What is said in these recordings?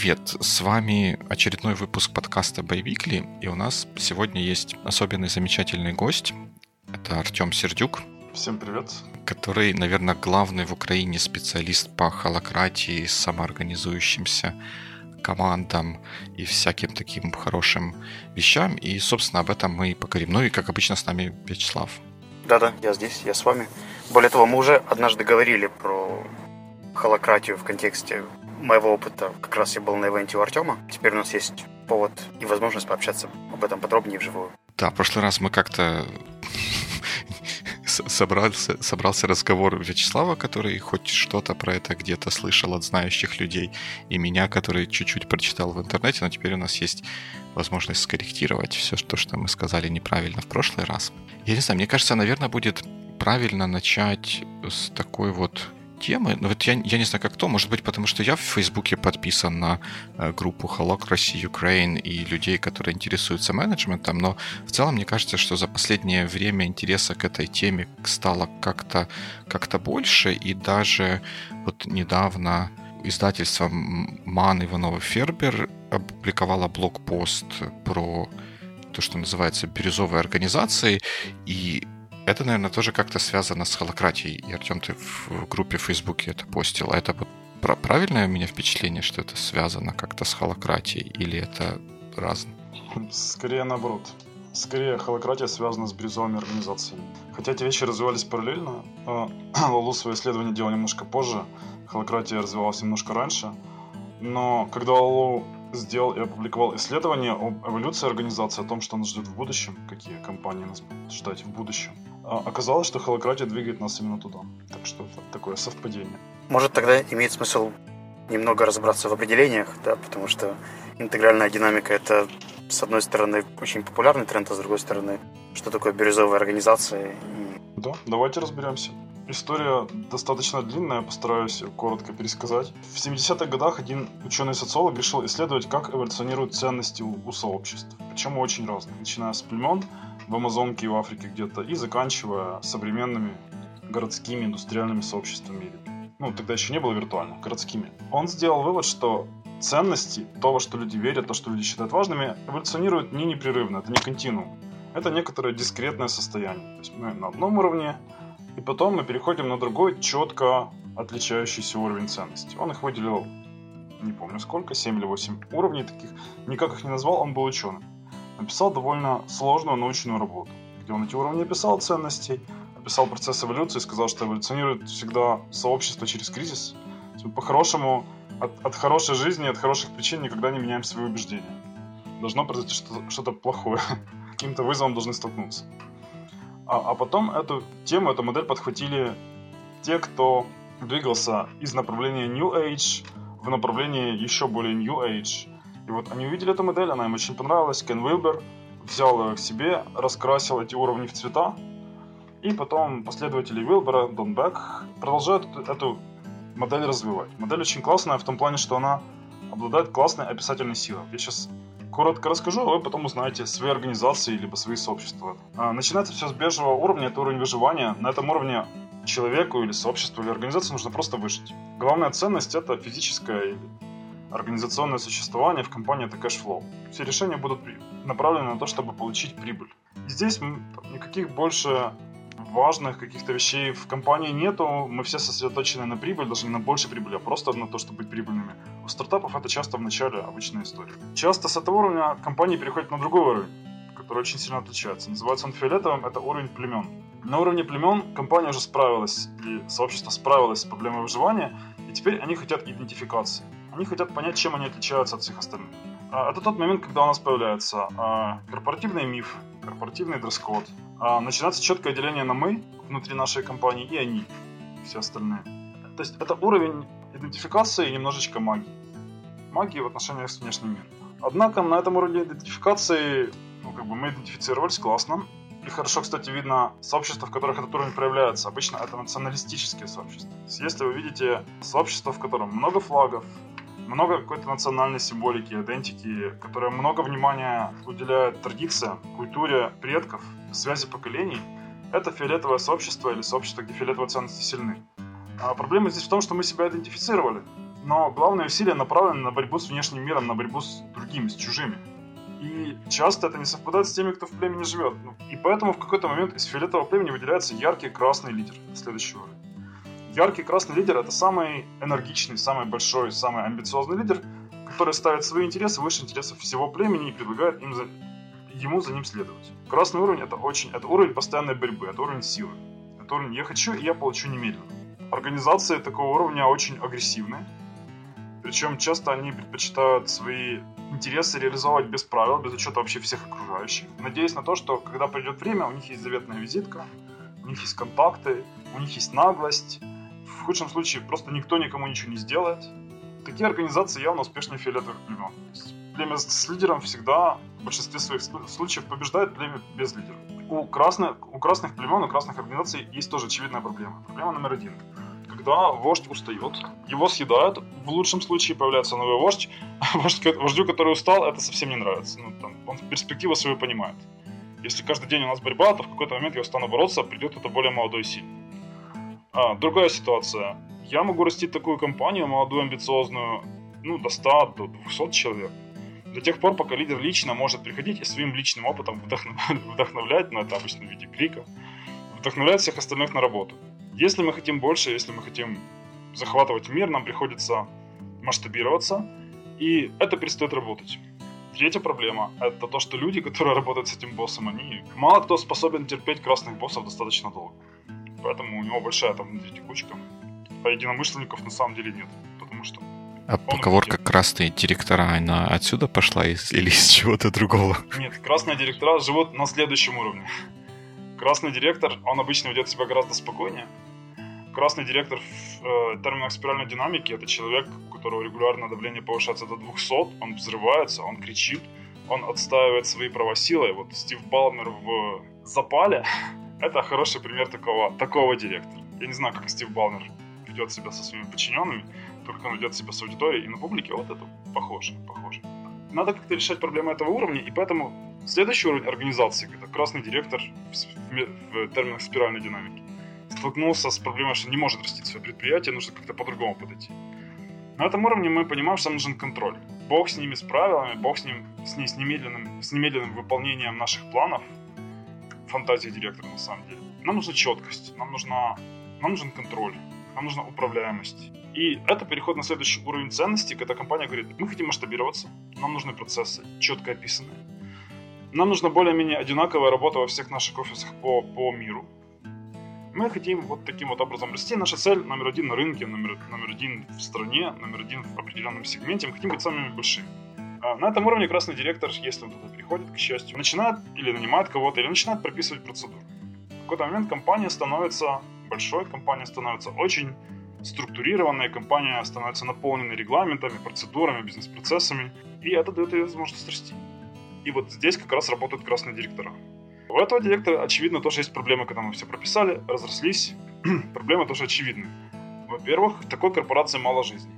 Привет, с вами очередной выпуск подкаста Байвикли, и у нас сегодня есть особенный замечательный гость. Это Артем Сердюк. Всем привет. Который, наверное, главный в Украине специалист по холократии, самоорганизующимся командам и всяким таким хорошим вещам. И, собственно, об этом мы и поговорим. Ну и, как обычно, с нами Вячеслав. Да-да, я здесь, я с вами. Более того, мы уже однажды говорили про холократию в контексте моего опыта. Как раз я был на ивенте у Артема. Теперь у нас есть повод и возможность пообщаться об этом подробнее вживую. Да, в прошлый раз мы как-то собрался, собрался разговор Вячеслава, который хоть что-то про это где-то слышал от знающих людей, и меня, который чуть-чуть прочитал в интернете, но теперь у нас есть возможность скорректировать все, что, что мы сказали неправильно в прошлый раз. Я не знаю, мне кажется, наверное, будет правильно начать с такой вот темы. Но вот я, я не знаю, как то. Может быть, потому что я в Фейсбуке подписан на э, группу Holacracy Ukraine и людей, которые интересуются менеджментом. Но в целом мне кажется, что за последнее время интереса к этой теме стало как-то как больше. И даже вот недавно издательство Ман Иванова Фербер опубликовало блокпост про то, что называется бирюзовой организацией, и это, наверное, тоже как-то связано с холократией. И, Артем, ты в группе в Фейсбуке это постил. А это вот правильное у меня впечатление, что это связано как-то с холократией? Или это разное? Скорее наоборот. Скорее, холократия связана с бирюзовыми организациями. Хотя эти вещи развивались параллельно. А, Лалу свое исследование делал немножко позже. Холократия развивалась немножко раньше. Но когда Лалу сделал и опубликовал исследование об эволюции организации, о том, что нас ждет в будущем, какие компании нас будут ждать в будущем. А оказалось, что холократия двигает нас именно туда. Так что это такое совпадение. Может, тогда имеет смысл немного разобраться в определениях, да, потому что интегральная динамика – это, с одной стороны, очень популярный тренд, а с другой стороны, что такое бирюзовая организация. И... Да, давайте разберемся. История достаточно длинная, постараюсь коротко пересказать. В 70-х годах один ученый-социолог решил исследовать, как эволюционируют ценности у, у сообществ. Причем очень разные, начиная с племен в Амазонке и в Африке где-то, и заканчивая современными городскими индустриальными сообществами. Ну, тогда еще не было виртуальных, городскими. Он сделал вывод, что ценности, то, во что люди верят, то, что люди считают важными, эволюционируют не непрерывно, это не континуум. Это некоторое дискретное состояние. То есть мы на одном уровне и потом мы переходим на другой, четко отличающийся уровень ценностей. Он их выделил, не помню сколько, 7 или 8 уровней таких. Никак их не назвал, он был ученым. Написал довольно сложную научную работу, где он эти уровни описал ценностей, описал процесс эволюции, сказал, что эволюционирует всегда сообщество через кризис. По-хорошему, от, от хорошей жизни, от хороших причин никогда не меняем свои убеждения. Должно произойти что-то, что-то плохое. Каким-то вызовом должны столкнуться. А, а потом эту тему, эту модель подхватили те, кто двигался из направления New Age в направление еще более New Age. И вот они увидели эту модель, она им очень понравилась. Кен Вилбер взял ее к себе, раскрасил эти уровни в цвета. И потом последователи Вилбера, Дон Бек, продолжают эту модель развивать. Модель очень классная в том плане, что она обладает классной описательной силой. Я сейчас коротко расскажу, а вы потом узнаете свои организации либо свои сообщества. А, начинается все с бежевого уровня, это уровень выживания. На этом уровне человеку или сообществу или организации нужно просто выжить. Главная ценность это физическое или организационное существование в компании это cash flow. Все решения будут направлены на то, чтобы получить прибыль. Здесь никаких больше важных каких-то вещей в компании нету, мы все сосредоточены на прибыль, даже не на большей прибыли, а просто на то, чтобы быть прибыльными. У стартапов это часто в начале обычная история. Часто с этого уровня компании переходят на другой уровень, который очень сильно отличается. Называется он фиолетовым, это уровень племен. На уровне племен компания уже справилась, и сообщество справилось с проблемой выживания, и теперь они хотят идентификации. Они хотят понять, чем они отличаются от всех остальных. А, это тот момент, когда у нас появляется а, корпоративный миф, корпоративный дресс-код, а, начинается четкое деление на «мы» внутри нашей компании и «они», все остальные. То есть это уровень идентификации и немножечко магии. Магии в отношениях с внешним миром. Однако на этом уровне идентификации ну, как бы мы идентифицировались классно. И хорошо, кстати, видно сообщества, в которых этот уровень проявляется. Обычно это националистические сообщества. Если вы видите сообщество, в котором много флагов, много какой-то национальной символики, идентики, которая много внимания уделяет традициям, культуре предков, связи поколений, это фиолетовое сообщество или сообщество, где фиолетовые ценности сильны. А проблема здесь в том, что мы себя идентифицировали, но главное усилие направлено на борьбу с внешним миром, на борьбу с другими, с чужими. И часто это не совпадает с теми, кто в племени живет. И поэтому в какой-то момент из фиолетового племени выделяется яркий красный лидер, следующий уровень. Яркий красный лидер – это самый энергичный, самый большой, самый амбициозный лидер, который ставит свои интересы выше интересов всего племени и предлагает им за, ему за ним следовать. Красный уровень – это очень, это уровень постоянной борьбы, это уровень силы. Это уровень «я хочу, и я получу немедленно». Организации такого уровня очень агрессивные, причем часто они предпочитают свои интересы реализовывать без правил, без учета вообще всех окружающих. Надеясь на то, что когда придет время, у них есть заветная визитка, у них есть контакты, у них есть наглость. Худшем случае просто никто никому ничего не сделает. Такие организации явно успешнее фиолетовых племен. Племя с лидером всегда в большинстве своих случаев побеждает племя без лидера. У красных, у красных племен, у красных организаций есть тоже очевидная проблема. Проблема номер один – когда вождь устает, его съедают, в лучшем случае появляется новый вождь, а вождю, который устал, это совсем не нравится. Ну, там, он перспективу свою понимает. Если каждый день у нас борьба, то в какой-то момент я устану бороться, придет это более молодой и сильный. А, другая ситуация. Я могу растить такую компанию, молодую, амбициозную, ну, до 100, до 200 человек. До тех пор, пока лидер лично может приходить и своим личным опытом вдохновлять, вдохновлять ну, это обычно в виде крика, вдохновлять всех остальных на работу. Если мы хотим больше, если мы хотим захватывать мир, нам приходится масштабироваться, и это перестает работать. Третья проблема – это то, что люди, которые работают с этим боссом, они мало кто способен терпеть красных боссов достаточно долго. Поэтому у него большая там внутри текучка. А единомышленников на самом деле нет, потому что а поговорка «красные директора», она отсюда пошла из, или из чего-то другого? Нет, красные директора живут на следующем уровне. Красный директор, он обычно ведет себя гораздо спокойнее, красный директор в э, терминах спиральной динамики это человек, у которого регулярно давление повышается до 200, он взрывается, он кричит, он отстаивает свои права силой. Вот Стив Балмер в «Запале» — это хороший пример такого, такого директора. Я не знаю, как Стив Балмер ведет себя со своими подчиненными, только он ведет себя с аудиторией и на публике, вот это похоже, похоже. Надо как-то решать проблемы этого уровня, и поэтому следующий уровень организации, это красный директор в, в, терминах спиральной динамики столкнулся с проблемой, что не может расти свое предприятие, нужно как-то по-другому подойти. На этом уровне мы понимаем, что нам нужен контроль. Бог с ними, с правилами, Бог с ним, с, ней, с, немедленным, с немедленным выполнением наших планов, фантазии директора на самом деле. Нам нужна четкость, нам, нужна, нам нужен контроль, нам нужна управляемость. И это переход на следующий уровень ценностей, когда компания говорит, мы хотим масштабироваться, нам нужны процессы, четко описанные. Нам нужна более-менее одинаковая работа во всех наших офисах по, по миру. Мы хотим вот таким вот образом расти. Наша цель номер один на рынке, номер, номер один в стране, номер один в определенном сегменте. Мы хотим быть самыми большими. А на этом уровне красный директор, если он туда приходит, к счастью, начинает или нанимает кого-то, или начинает прописывать процедуру. В какой-то момент компания становится большой, компания становится очень структурированной, компания становится наполненной регламентами, процедурами, бизнес-процессами, и это дает ей возможность расти. И вот здесь как раз работают красные директора. У этого директора, очевидно, тоже есть проблемы, когда мы все прописали, разрослись. проблемы тоже очевидны. Во-первых, в такой корпорации мало жизни.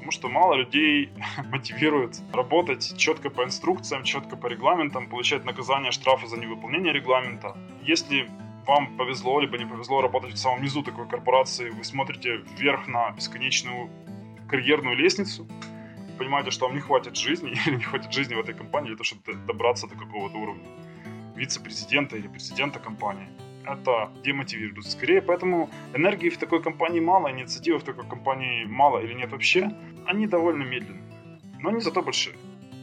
Потому что мало людей мотивирует работать четко по инструкциям, четко по регламентам, получать наказание, штрафы за невыполнение регламента. Если вам повезло, либо не повезло работать в самом низу такой корпорации, вы смотрите вверх на бесконечную карьерную лестницу, понимаете, что вам не хватит жизни или не хватит жизни в этой компании для того, чтобы добраться до какого-то уровня вице-президента или президента компании. Это демотивирует. Скорее, поэтому энергии в такой компании мало, инициативы в такой компании мало или нет вообще. Они довольно медленные, но они зато большие.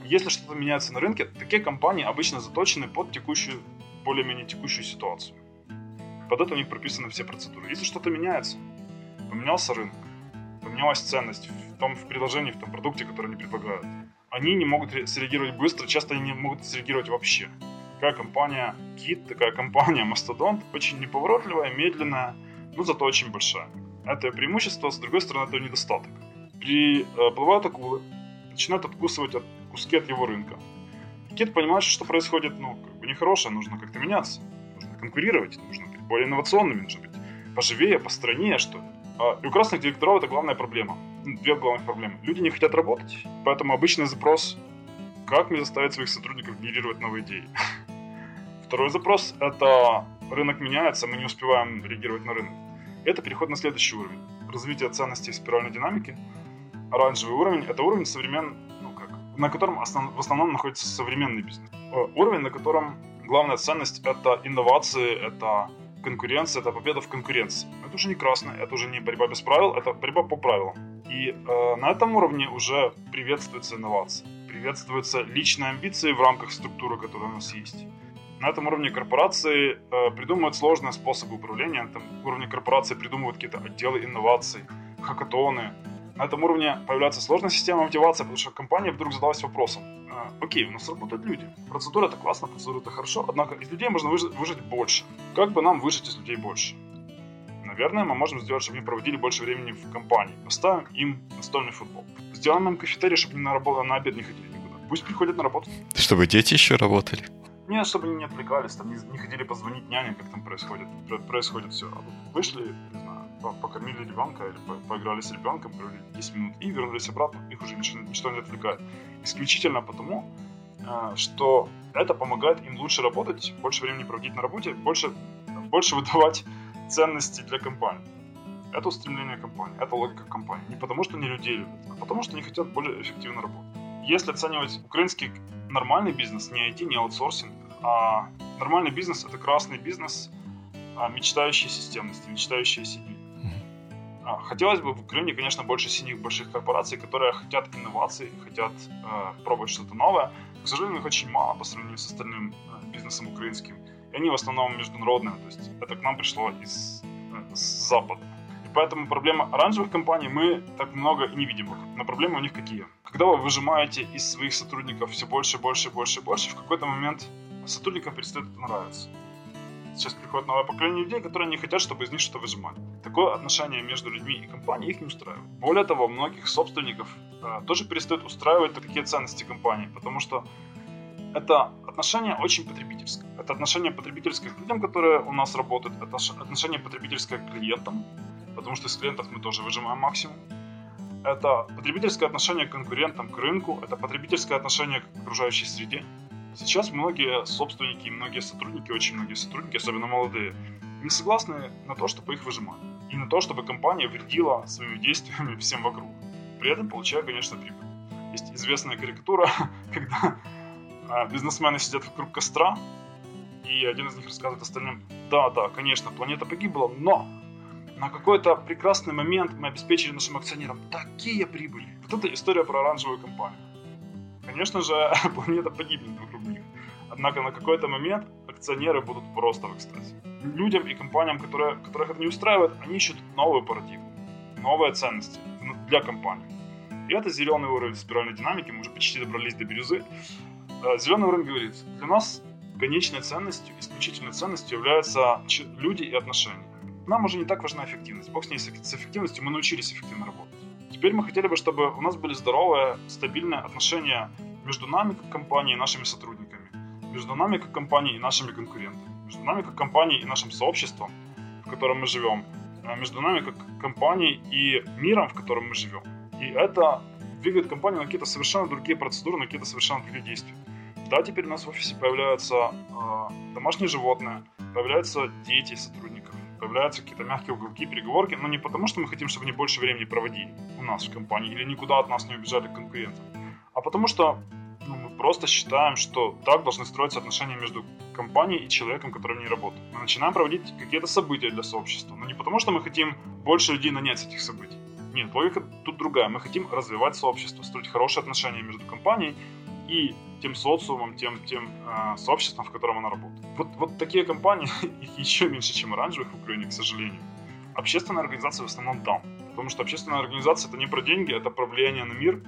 Если что-то меняется на рынке, такие компании обычно заточены под текущую, более-менее текущую ситуацию. Под это у них прописаны все процедуры. Если что-то меняется, поменялся рынок, поменялась ценность в том в предложении, в том продукте, который они предлагают, они не могут среагировать быстро, часто они не могут среагировать вообще. Такая компания Kit, такая компания Mastodon, очень неповоротливая, медленная, но зато очень большая. Это преимущество, с другой стороны, это недостаток. Приплывают э, акулы, начинают откусывать от куски от его рынка. Кит понимает, что происходит, ну, как бы нехорошее, нужно как-то меняться, нужно конкурировать, нужно быть более инновационными, нужно быть поживее, постройнее, что ли. А, и у красных директоров это главная проблема. Ну, две главных проблемы. Люди не хотят работать, поэтому обычный запрос как мне заставить своих сотрудников генерировать новые идеи? Второй запрос – это рынок меняется, мы не успеваем реагировать на рынок. Это переход на следующий уровень. Развитие ценностей в спиральной динамике. оранжевый уровень – это уровень современный, ну как, на котором основ, в основном находится современный бизнес. Э, уровень, на котором главная ценность – это инновации, это конкуренция, это победа в конкуренции. Это уже не красное, это уже не борьба без правил, это борьба по правилам. И э, на этом уровне уже приветствуется инновация, приветствуются личные амбиции в рамках структуры, которая у нас есть. На этом уровне корпорации э, придумывают сложные способы управления, на этом уровне корпорации придумывают какие-то отделы инноваций, хакатоны. На этом уровне появляется сложная система мотивации, потому что компания вдруг задалась вопросом, э, окей, у нас работают люди, процедура это классно, процедура это хорошо, однако из людей можно выжить, выжить больше. Как бы нам выжить из людей больше? Наверное, мы можем сделать, чтобы они проводили больше времени в компании. Поставим им настольный футбол. Сделаем им кафетерий, чтобы они на, работу, на обед не ходили никуда. Пусть приходят на работу. Чтобы дети еще работали. Чтобы они не отвлекались, там не, не ходили позвонить няне, как там происходит. Происходит все. Вышли, не знаю, покормили ребенка или по поиграли с ребенком, провели 10 минут и вернулись обратно, их уже ничто, ничто не отвлекает. Исключительно потому, э, что это помогает им лучше работать, больше времени проводить на работе, больше, больше выдавать ценности для компании. Это устремление компании, это логика компании. Не потому, что они людей любят, а потому, что они хотят более эффективно работать. Если оценивать украинский нормальный бизнес, не IT, не аутсорсинг, а нормальный бизнес – это красный бизнес, а мечтающий системности, мечтающий о себе. А, хотелось бы в Украине, конечно, больше синих больших корпораций, которые хотят инноваций, хотят э, пробовать что-то новое. К сожалению, их очень мало по сравнению с остальным э, бизнесом украинским. И они в основном международные, то есть это к нам пришло из э, с запада. И поэтому проблема оранжевых компаний мы так много и не видим. Но проблемы у них какие? Когда вы выжимаете из своих сотрудников все больше, больше, больше, больше, в какой-то момент сотрудникам перестает это нравиться. Сейчас приходит новое поколение людей, которые не хотят, чтобы из них что-то выжимали. Такое отношение между людьми и компанией их не устраивает. Более того, многих собственников э, тоже перестают устраивать такие ценности компании, потому что это отношение очень потребительское. Это отношение потребительское к людям, которые у нас работают, это отношение потребительское к клиентам, потому что из клиентов мы тоже выжимаем максимум. Это потребительское отношение к конкурентам, к рынку, это потребительское отношение к окружающей среде. Сейчас многие собственники, многие сотрудники, очень многие сотрудники, особенно молодые, не согласны на то, чтобы их выжимали. И на то, чтобы компания вредила своими действиями всем вокруг. При этом получая, конечно, прибыль. Есть известная карикатура, когда а, бизнесмены сидят вокруг костра, и один из них рассказывает остальным, да, да, конечно, планета погибла, но на какой-то прекрасный момент мы обеспечили нашим акционерам такие прибыли. Вот это история про оранжевую компанию. Конечно же, планета погибнет вокруг них. Однако на какой-то момент акционеры будут просто в экстазе. Людям и компаниям, которые, которых это не устраивает, они ищут новую парадигму, новые ценности для компании. И это зеленый уровень спиральной динамики, мы уже почти добрались до бирюзы. Э, зеленый уровень говорит, для нас конечной ценностью, исключительной ценностью являются люди и отношения. Нам уже не так важна эффективность. Бог с ней с эффективностью, мы научились эффективно работать. Теперь мы хотели бы, чтобы у нас были здоровые, стабильные отношения между нами как компанией и нашими сотрудниками, между нами как компанией и нашими конкурентами, между нами как компанией и нашим сообществом, в котором мы живем, а между нами как компанией и миром, в котором мы живем. И это двигает компанию на какие-то совершенно другие процедуры, на какие-то совершенно другие действия. Да, теперь у нас в офисе появляются э, домашние животные, появляются дети сотрудников, появляются какие-то мягкие уголки, переговорки, но не потому, что мы хотим, чтобы они больше времени проводили у нас в компании или никуда от нас не убежали конкуренты, а потому что ну, мы просто считаем, что так должны строиться отношения между компанией и человеком, который в ней работает. Мы начинаем проводить какие-то события для сообщества, но не потому, что мы хотим больше людей нанять с этих событий. Нет, логика тут другая. Мы хотим развивать сообщество, строить хорошие отношения между компанией и тем социумом, тем, тем э, сообществом, в котором она работает. Вот, вот такие компании, их еще меньше, чем оранжевых в Украине, к сожалению. Общественная организация в основном там. Потому что общественная организация это не про деньги, это про влияние на мир.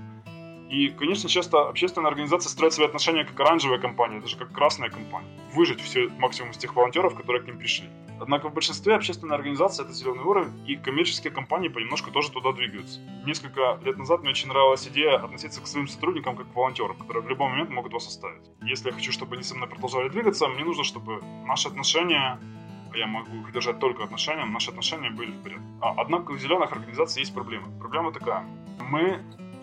И, конечно, часто общественная организация строит свои отношения как оранжевая компания, даже как красная компания. Выжить все максимум из тех волонтеров, которые к ним пришли. Однако в большинстве общественной организации это зеленый уровень, и коммерческие компании понемножку тоже туда двигаются. Несколько лет назад мне очень нравилась идея относиться к своим сотрудникам как к волонтерам, которые в любой момент могут вас оставить. Если я хочу, чтобы они со мной продолжали двигаться, мне нужно, чтобы наши отношения а я могу их держать только отношениям, наши отношения были в порядке. А, однако у зеленых организаций есть проблема. Проблема такая. Мы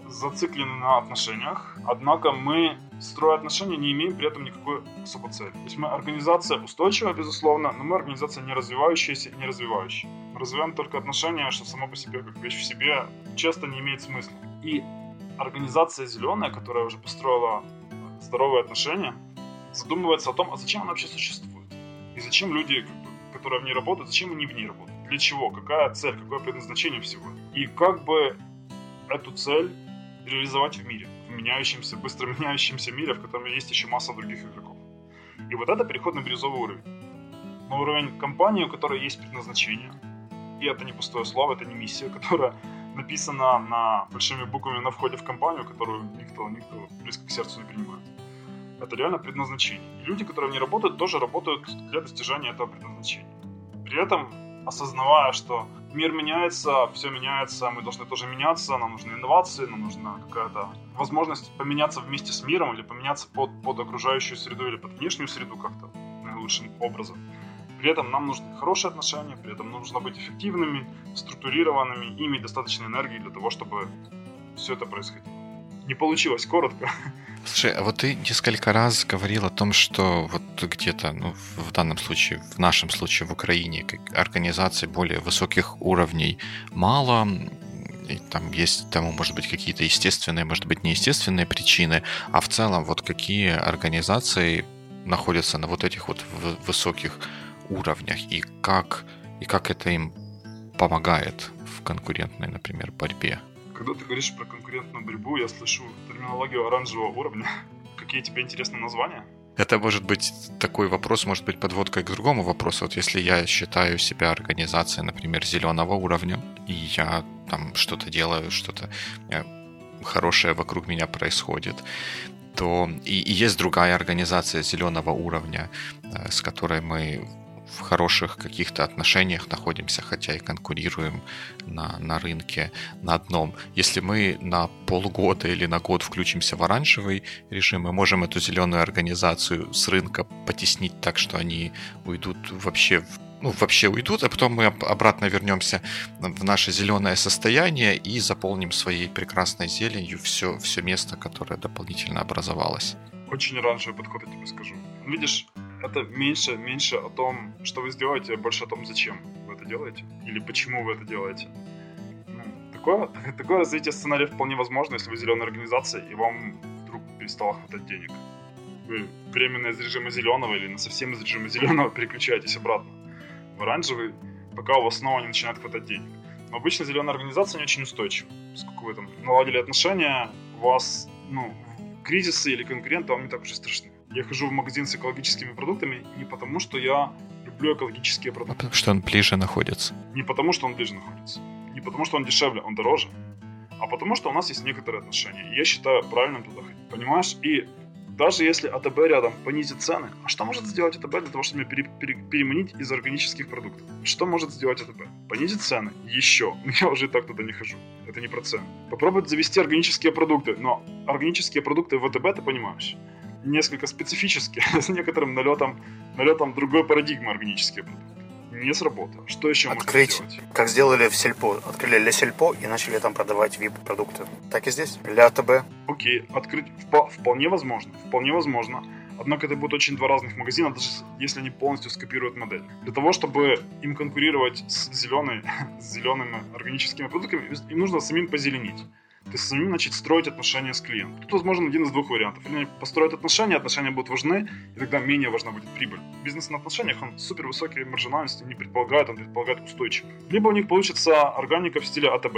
зациклены на отношениях, однако мы, строя отношения, не имеем при этом никакой особой цели. То есть мы организация устойчивая, безусловно, но мы организация не развивающаяся и не развивающая. Мы развиваем только отношения, что само по себе, как вещь в себе, часто не имеет смысла. И организация зеленая, которая уже построила здоровые отношения, задумывается о том, а зачем она вообще существует? И зачем люди, которые в ней работают, зачем они в ней работают? Для чего? Какая цель? Какое предназначение всего? И как бы эту цель реализовать в мире, в меняющемся, быстро меняющемся мире, в котором есть еще масса других игроков. И вот это переход на бирюзовый уровень. На уровень компании, у которой есть предназначение. И это не пустое слово, это не миссия, которая написана на большими буквами на входе в компанию, которую никто, никто близко к сердцу не принимает. Это реально предназначение. И люди, которые в ней работают, тоже работают для достижения этого предназначения. При этом осознавая, что мир меняется, все меняется, мы должны тоже меняться, нам нужны инновации, нам нужна какая-то возможность поменяться вместе с миром или поменяться под, под окружающую среду или под внешнюю среду как-то наилучшим образом. При этом нам нужны хорошие отношения, при этом нужно быть эффективными, структурированными, иметь достаточно энергии для того, чтобы все это происходило. Не получилось коротко. Слушай, а вот ты несколько раз говорил о том, что вот где-то, ну, в данном случае, в нашем случае в Украине, как организаций более высоких уровней мало, и там есть тому, может быть, какие-то естественные, может быть, неестественные причины, а в целом вот какие организации находятся на вот этих вот высоких уровнях и как, и как это им помогает в конкурентной, например, борьбе? Когда ты говоришь про конкурентную борьбу, я слышу терминологию оранжевого уровня. Какие тебе интересны названия? Это может быть такой вопрос, может быть подводкой к другому вопросу. Вот если я считаю себя организацией, например, зеленого уровня, и я там что-то делаю, что-то э, хорошее вокруг меня происходит, то и, и есть другая организация зеленого уровня, э, с которой мы в хороших каких-то отношениях находимся, хотя и конкурируем на, на рынке на одном. Если мы на полгода или на год включимся в оранжевый режим, мы можем эту зеленую организацию с рынка потеснить так, что они уйдут вообще в ну, вообще уйдут, а потом мы обратно вернемся в наше зеленое состояние и заполним своей прекрасной зеленью все, все место, которое дополнительно образовалось. Очень оранжевый подход, я тебе скажу. Видишь, это меньше, меньше о том, что вы сделаете, а больше о том, зачем вы это делаете или почему вы это делаете. Ну, такое, такое развитие сценария вполне возможно, если вы зеленая организация и вам вдруг перестало хватать денег. Вы временно из режима зеленого или на совсем из режима зеленого переключаетесь обратно в оранжевый, пока у вас снова не начинает хватать денег. Но обычно зеленая организация не очень устойчива. Поскольку вы там наладили отношения, у вас ну, кризисы или конкуренты вам не так уж и страшны. Я хожу в магазин с экологическими продуктами не потому, что я люблю экологические продукты. А потому что он ближе находится. Не потому, что он ближе находится. Не потому, что он дешевле, он дороже. А потому, что у нас есть некоторые отношения. И я считаю правильным туда ходить. Понимаешь? И даже если АТБ рядом понизит цены, а что может сделать АТБ для того, чтобы меня пере, пере, переманить из органических продуктов? Что может сделать АТБ? Понизит цены? Еще. Но я уже и так туда не хожу. Это не про цены. Попробовать завести органические продукты. Но органические продукты в АТБ ты понимаешь несколько специфически, с некоторым налетом, налетом другой парадигмы органические продукты. Не сработало. Что еще Открыть, можно сделать? как сделали в Сельпо. Открыли для Сельпо и начали там продавать VIP-продукты. Так и здесь, для АТБ. Окей, открыть вполне возможно. Вполне возможно. Однако это будут очень два разных магазина, даже если они полностью скопируют модель. Для того, чтобы им конкурировать с, зеленой, с зелеными органическими продуктами, им нужно самим позеленить ты самим начать строить отношения с клиентом. Тут возможен один из двух вариантов. Или они построят отношения, отношения будут важны, и тогда менее важна будет прибыль. Бизнес на отношениях, он супер высокие маржинальности не предполагает, он предполагает устойчивый. Либо у них получится органика в стиле АТБ,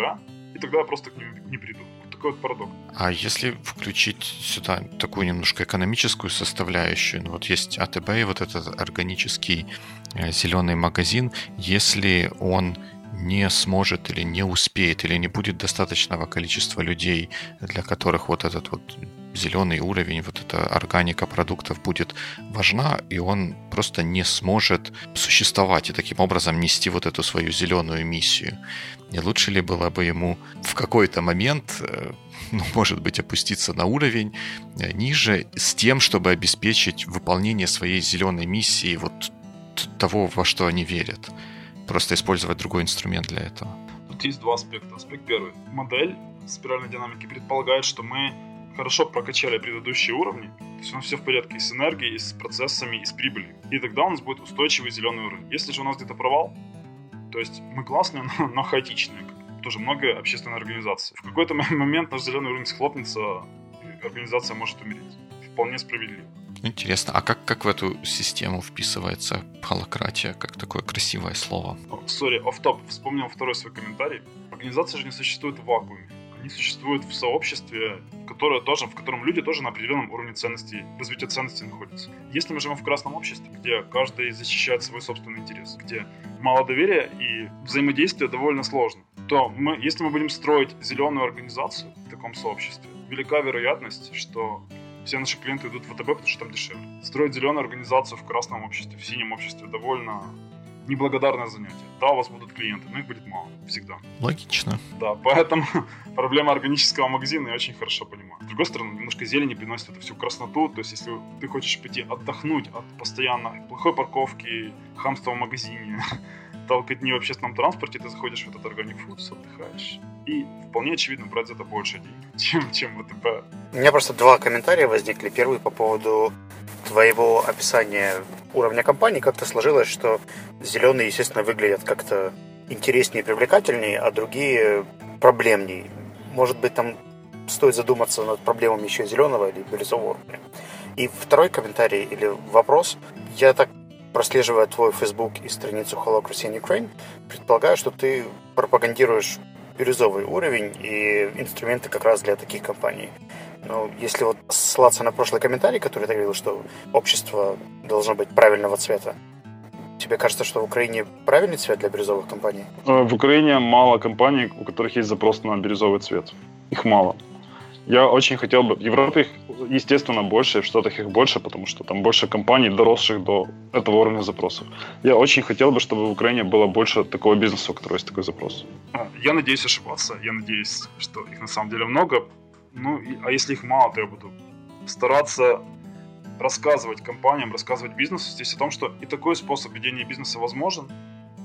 и тогда я просто к ним не приду. Вот такой вот парадокс. А если включить сюда такую немножко экономическую составляющую, ну вот есть АТБ и вот этот органический э, зеленый магазин, если он не сможет или не успеет, или не будет достаточного количества людей, для которых вот этот вот зеленый уровень, вот эта органика продуктов будет важна, и он просто не сможет существовать и таким образом нести вот эту свою зеленую миссию. Не лучше ли было бы ему в какой-то момент, э, ну, может быть, опуститься на уровень э, ниже с тем, чтобы обеспечить выполнение своей зеленой миссии, вот того, во что они верят? Просто использовать другой инструмент для этого. Тут есть два аспекта. Аспект первый. Модель спиральной динамики предполагает, что мы хорошо прокачали предыдущие уровни, то есть у нас все в порядке и с энергией, и с процессами, и с прибылью. И тогда у нас будет устойчивый зеленый уровень. Если же у нас где-то провал, то есть мы классные, но, но хаотичные, тоже много общественной организаций. В какой-то момент наш зеленый уровень схлопнется, и организация может умереть. Вполне справедливо. Интересно, а как, как в эту систему вписывается холократия, как такое красивое слово? Сори, оф-топ, вспомнил второй свой комментарий. Организация же не существует в вакууме. Они существуют в сообществе, которое тоже, в котором люди тоже на определенном уровне ценностей, развития ценностей находятся. Если мы живем в красном обществе, где каждый защищает свой собственный интерес, где мало доверия и взаимодействие довольно сложно, то мы, если мы будем строить зеленую организацию в таком сообществе, велика вероятность, что все наши клиенты идут в ВТБ, потому что там дешевле. Строить зеленую организацию в красном обществе, в синем обществе довольно неблагодарное занятие. Да, у вас будут клиенты, но их будет мало, всегда. Логично. Да, поэтому проблема органического магазина я очень хорошо понимаю. С другой стороны, немножко зелени приносит эту всю красноту, то есть если ты хочешь пойти отдохнуть от постоянно плохой парковки, хамства в магазине, толкотни в общественном транспорте, ты заходишь в этот органик фудс, отдыхаешь. И вполне очевидно брать это больше денег, чем, чем ВТП. У меня просто два комментария возникли. Первый по поводу твоего описания уровня компании как-то сложилось, что зеленые, естественно, выглядят как-то интереснее и привлекательнее, а другие проблемнее. Может быть, там стоит задуматься над проблемами еще зеленого или бирюзового. И второй комментарий или вопрос. Я так прослеживая твой Facebook и страницу Hello Christian Ukraine, предполагаю, что ты пропагандируешь бирюзовый уровень и инструменты как раз для таких компаний. Но если вот ссылаться на прошлый комментарий, который ты говорил, что общество должно быть правильного цвета, Тебе кажется, что в Украине правильный цвет для бирюзовых компаний? Э, в Украине мало компаний, у которых есть запрос на бирюзовый цвет. Их мало. Я очень хотел бы... В Европе их, естественно, больше, в Штатах их больше, потому что там больше компаний, доросших до этого уровня запросов. Я очень хотел бы, чтобы в Украине было больше такого бизнеса, у которого есть такой запрос. А, я надеюсь ошибаться. Я надеюсь, что их на самом деле много. Ну, а если их мало, то я буду стараться рассказывать компаниям, рассказывать бизнесу здесь о том, что и такой способ ведения бизнеса возможен.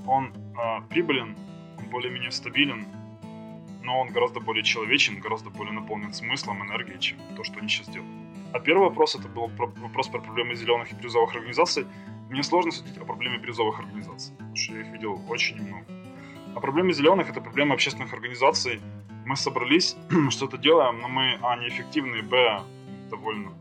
Он э, прибылен, он более-менее стабилен, но он гораздо более человечен, гораздо более наполнен смыслом, энергией, чем то, что они сейчас делают. А первый вопрос, это был вопрос про проблемы зеленых и бирюзовых организаций. Мне сложно судить о проблеме бирюзовых организаций, потому что я их видел очень немного. А проблемы зеленых – это проблема общественных организаций. Мы собрались, что-то делаем, но мы, а, неэффективны, б, довольно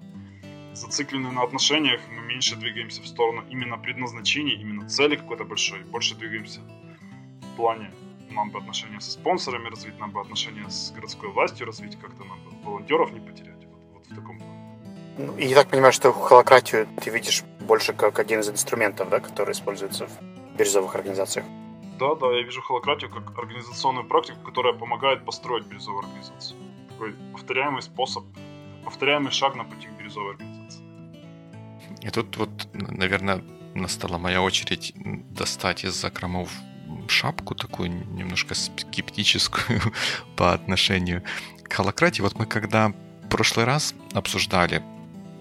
зациклены на отношениях, мы меньше двигаемся в сторону именно предназначения, именно цели какой-то большой, больше двигаемся в плане нам бы отношения со спонсорами развить, нам бы отношения с городской властью развить, как-то нам бы волонтеров не потерять. Вот, вот в таком ну, и я так понимаю, что холократию ты видишь больше как один из инструментов, да, который используется в бирюзовых организациях. Да, да, я вижу холократию как организационную практику, которая помогает построить бирюзовую организацию. Такой повторяемый способ, повторяемый шаг на пути к бирюзовой организации. И тут вот, наверное, настала моя очередь достать из закромов шапку такую немножко скептическую по отношению к холократии. Вот мы когда в прошлый раз обсуждали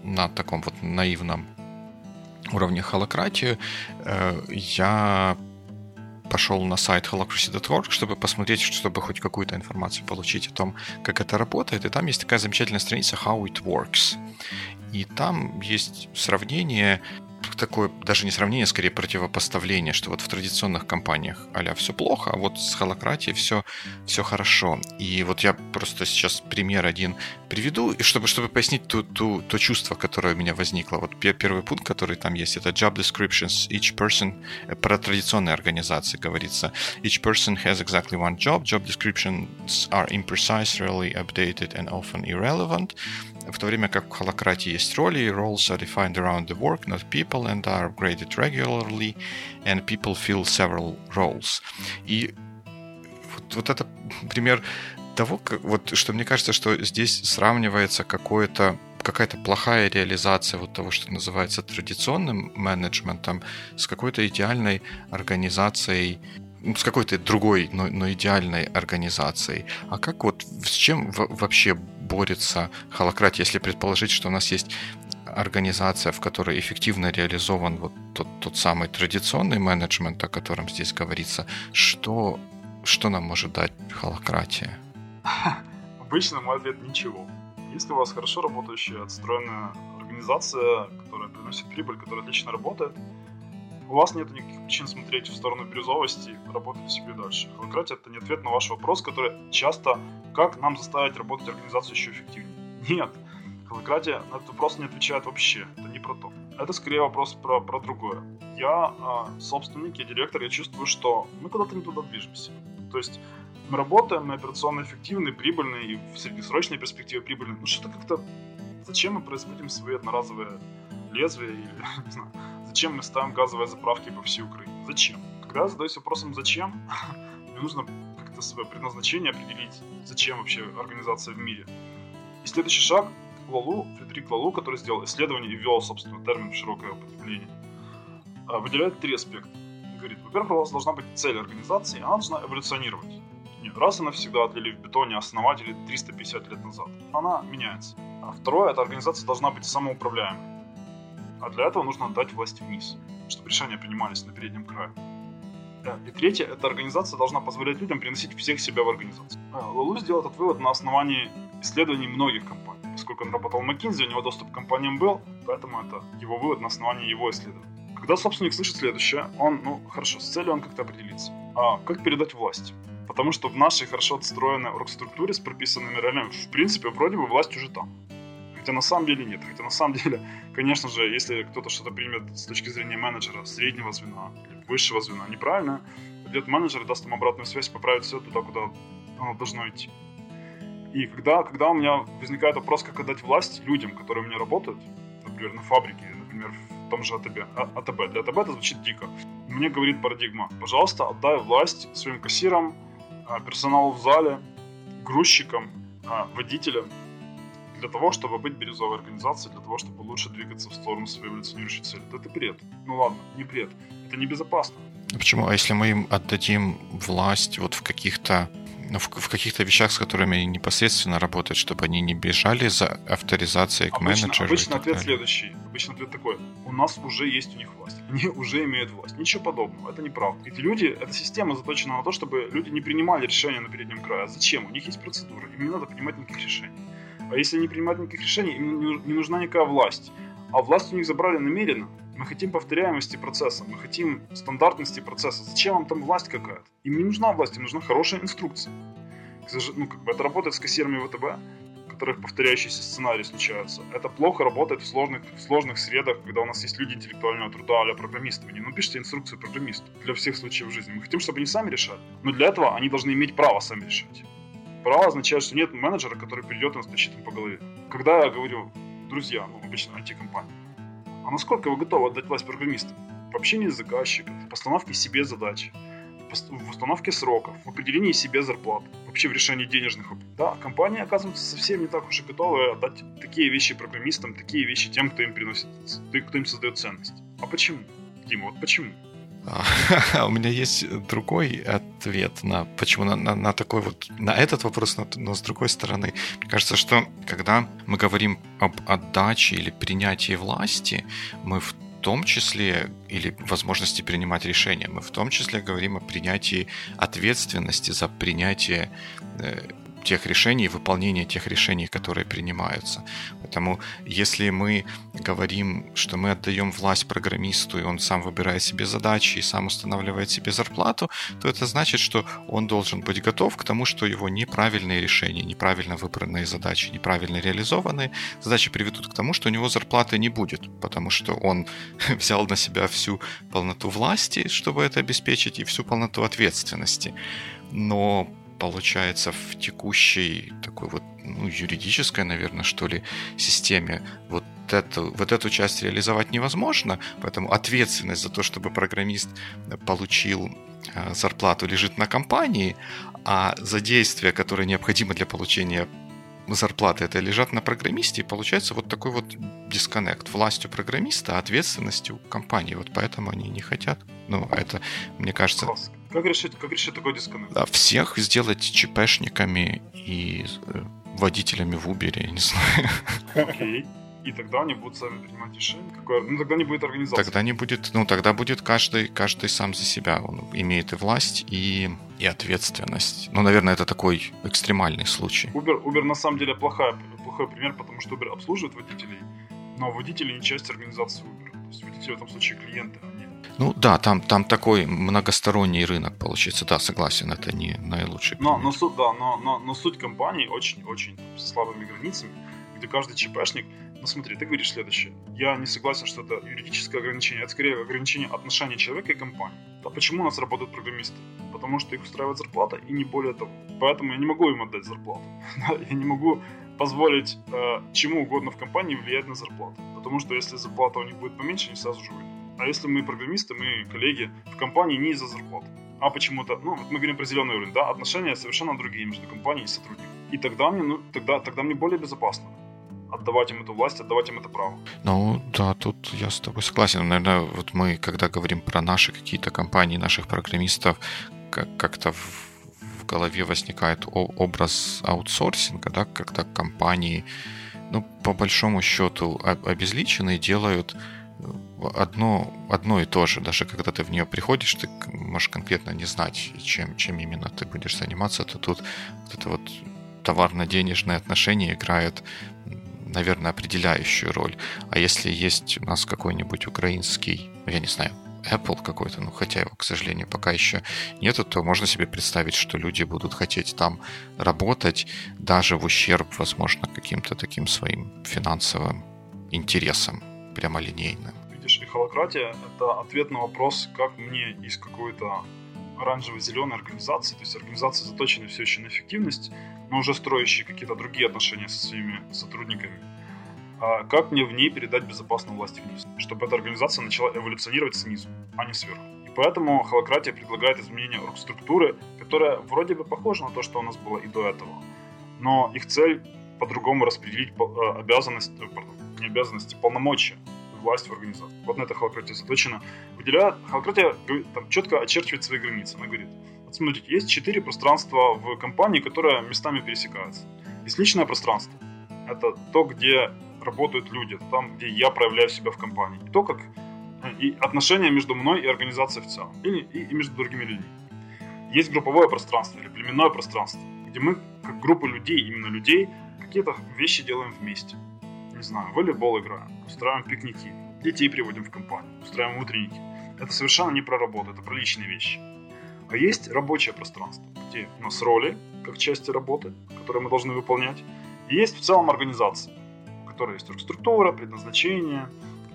на таком вот наивном уровне холократию, э, я пошел на сайт holocracy.org, чтобы посмотреть, чтобы хоть какую-то информацию получить о том, как это работает. И там есть такая замечательная страница How it works. И там есть сравнение такое даже не сравнение, скорее противопоставление, что вот в традиционных компаниях а все плохо, а вот с холократией все, все хорошо. И вот я просто сейчас пример один приведу, и чтобы, чтобы пояснить ту, ту, то чувство, которое у меня возникло. Вот первый пункт, который там есть, это job descriptions. Each person, э, про традиционные организации говорится. Each person has exactly one job. Job descriptions are imprecise, rarely updated and often irrelevant в то время как в холократии есть роли, roles are defined around the work, not people, and are graded regularly, and people fill several roles. И вот, вот это пример того, как, вот, что мне кажется, что здесь сравнивается какое-то какая-то плохая реализация вот того, что называется традиционным менеджментом, с какой-то идеальной организацией с какой-то другой, но, но идеальной организацией. А как вот с чем вообще борется холократия, если предположить, что у нас есть организация, в которой эффективно реализован вот тот, тот самый традиционный менеджмент, о котором здесь говорится, что что нам может дать холократия? Обычно мой ответ – ничего. Если у вас хорошо работающая, отстроенная организация, которая приносит прибыль, которая отлично работает, у вас нет никаких причин смотреть в сторону бирюзовости, работать себе дальше. Холократия – это не ответ на ваш вопрос, который часто «как нам заставить работать организацию еще эффективнее?» Нет, холократия на этот вопрос не отвечает вообще, это не про то. Это скорее вопрос про, про другое. Я э, собственник, я директор, я чувствую, что мы куда-то не туда движемся. То есть мы работаем, мы операционно эффективны, прибыльны, и в среднесрочной перспективе прибыльны. Ну что-то как-то... Зачем мы производим свои одноразовые лезвия или, не знаю, зачем мы ставим газовые заправки по всей Украине? Зачем? Когда я задаюсь вопросом «зачем?», мне нужно как-то свое предназначение определить, зачем вообще организация в мире. И следующий шаг Лалу, Фредерик Лалу, который сделал исследование и ввел, собственно, термин в широкое употребление, а, выделяет три аспекта. Говорит, во-первых, у вас должна быть цель организации, она должна эволюционировать. Нет, раз и навсегда отлили в бетоне основатели 350 лет назад. Она меняется. А второе, эта организация должна быть самоуправляемой. А для этого нужно отдать власть вниз, чтобы решения принимались на переднем крае. И третье, эта организация должна позволять людям приносить всех себя в организацию. Э, Лалу сделал этот вывод на основании исследований многих компаний. Поскольку он работал в McKinsey, у него доступ к компаниям был, поэтому это его вывод на основании его исследований. Когда собственник слышит следующее, он, ну, хорошо, с целью он как-то определится. А как передать власть? Потому что в нашей хорошо отстроенной оргструктуре с прописанными ролями, в принципе, вроде бы власть уже там. Хотя на самом деле нет. Хотя на самом деле, конечно же, если кто-то что-то примет с точки зрения менеджера среднего звена или высшего звена неправильно, придет менеджер даст им обратную связь, поправит все туда, куда оно должно идти. И когда, когда у меня возникает вопрос, как отдать власть людям, которые у меня работают, например, на фабрике, например, в том же АТБ, а, АТБ. Для АТБ это звучит дико. Мне говорит парадигма, пожалуйста, отдай власть своим кассирам, а, персоналу в зале, грузчикам, а, водителям, для того, чтобы быть бирюзовой организацией, для того, чтобы лучше двигаться в сторону своей эволюционирующей цели. Это бред. Ну ладно, не бред. Это небезопасно. Почему? А если мы им отдадим власть вот в каких-то ну, в, в каких-то вещах, с которыми они непосредственно работают, чтобы они не бежали за авторизацией к обычно, менеджеру. Обычно ответ далее. следующий. Обычно ответ такой. У нас уже есть у них власть. Они уже имеют власть. Ничего подобного. Это неправда. Эти люди, эта система заточена на то, чтобы люди не принимали решения на переднем крае. А зачем? У них есть процедура. Им не надо принимать никаких решений. А если не принимать никаких решений, им не нужна никакая власть. А власть у них забрали намеренно. Мы хотим повторяемости процесса, мы хотим стандартности процесса. Зачем вам там власть какая-то? Им не нужна власть, им нужна хорошая инструкция. Ну, как бы это работает с кассирами ВТБ, в которых повторяющиеся сценарии случаются. Это плохо работает в сложных, в сложных средах, когда у нас есть люди интеллектуального труда а программисты. Не напишите инструкцию программисту для всех случаев жизни. Мы хотим, чтобы они сами решали. Но для этого они должны иметь право сами решать. Право означает, что нет менеджера, который придет и настучит им по голове. Когда я говорю, друзья, ну, обычно IT-компании, а насколько вы готовы отдать власть программистам? В общении с заказчиком, в постановке себе задач, в установке сроков, в определении себе зарплат, вообще в решении денежных Да, компания оказывается совсем не так уж и готова отдать такие вещи программистам, такие вещи тем, кто им приносит, кто им создает ценность. А почему? Дима, вот почему? А, у меня есть другой ответ на почему на, на, на такой вот на этот вопрос, но, но с другой стороны, мне кажется, что когда мы говорим об отдаче или принятии власти, мы в том числе, или возможности принимать решения, мы в том числе говорим о принятии ответственности за принятие э, тех решений, выполнения тех решений, которые принимаются. Поэтому если мы говорим, что мы отдаем власть программисту, и он сам выбирает себе задачи и сам устанавливает себе зарплату, то это значит, что он должен быть готов к тому, что его неправильные решения, неправильно выбранные задачи, неправильно реализованные задачи приведут к тому, что у него зарплаты не будет, потому что он взял на себя всю полноту власти, чтобы это обеспечить, и всю полноту ответственности. Но получается в текущей такой вот ну, юридической, наверное, что ли, системе вот эту, вот эту часть реализовать невозможно, поэтому ответственность за то, чтобы программист получил э, зарплату, лежит на компании, а за действия, которые необходимы для получения зарплаты, это лежат на программисте, и получается вот такой вот дисконнект. Властью программиста, а ответственностью компании. Вот поэтому они не хотят. Ну, это, мне кажется... Класс. Как решить, как решить такой дисконнект? Да, всех сделать ЧПшниками и э, водителями в Uber, я не знаю. Окей. И тогда они будут сами принимать решение. Какое... Ну, тогда не будет организации. Тогда не будет, ну, тогда будет каждый, каждый сам за себя. Он имеет и власть, и, и ответственность. Ну, наверное, это такой экстремальный случай. Uber, Uber на самом деле плохая, плохой пример, потому что Uber обслуживает водителей, но водители не часть организации Uber. То есть водители в этом случае клиенты, ну да, там, там такой многосторонний рынок получится. Да, согласен, это не наилучший. Но, но, суть, да, но, но, но суть компании очень-очень с слабыми границами, где каждый ЧПшник ну смотри, ты говоришь следующее. Я не согласен, что это юридическое ограничение. Это скорее ограничение отношений человека и компании. А почему у нас работают программисты? Потому что их устраивает зарплата и не более того. Поэтому я не могу им отдать зарплату. я не могу позволить э, чему угодно в компании влиять на зарплату. Потому что если зарплата у них будет поменьше, они сразу же выйдут. А если мы программисты, мы коллеги в компании не из-за зарплаты, а почему-то, ну, мы говорим про зеленый уровень, да, отношения совершенно другие между компанией и сотрудником. И тогда мне, ну, тогда, тогда мне более безопасно отдавать им эту власть, отдавать им это право. Ну, да, тут я с тобой согласен. Наверное, вот мы, когда говорим про наши какие-то компании, наших программистов, как- как-то в, голове возникает образ аутсорсинга, да, когда компании, ну, по большому счету, обезличенные делают э, одно, одно и то же. Даже когда ты в нее приходишь, ты можешь конкретно не знать, чем, чем именно ты будешь заниматься, то тут вот это вот товарно-денежные отношения играют наверное, определяющую роль. А если есть у нас какой-нибудь украинский, я не знаю, Apple какой-то, ну хотя его, к сожалению, пока еще нету, то можно себе представить, что люди будут хотеть там работать даже в ущерб, возможно, каким-то таким своим финансовым интересам прямолинейным. Холократия — это ответ на вопрос, как мне из какой-то оранжево-зеленой организации, то есть организации, заточенной все еще на эффективность, но уже строящие какие-то другие отношения со своими сотрудниками, а как мне в ней передать безопасную власть вниз, чтобы эта организация начала эволюционировать снизу, а не сверху. И поэтому холократия предлагает изменение оргструктуры, которая вроде бы похожа на то, что у нас было и до этого. Но их цель по-другому распределить э, обязанности, э, не обязанности, полномочия власть в организации. Вот на это холократия заточена. Выделяет, холократия там, четко очерчивает свои границы. Она говорит, вот смотрите, есть четыре пространства в компании, которые местами пересекаются. Есть личное пространство. Это то, где работают люди, там, где я проявляю себя в компании. И то, как и отношения между мной и организацией в целом. Или и, и между другими людьми. Есть групповое пространство или племенное пространство, где мы, как группа людей, именно людей, какие-то вещи делаем вместе не знаю, волейбол играем, устраиваем пикники, детей приводим в компанию, устраиваем утренники. Это совершенно не про работу, это про личные вещи. А есть рабочее пространство, где у нас роли, как части работы, которые мы должны выполнять. И есть в целом организация, у которой есть структура, предназначение,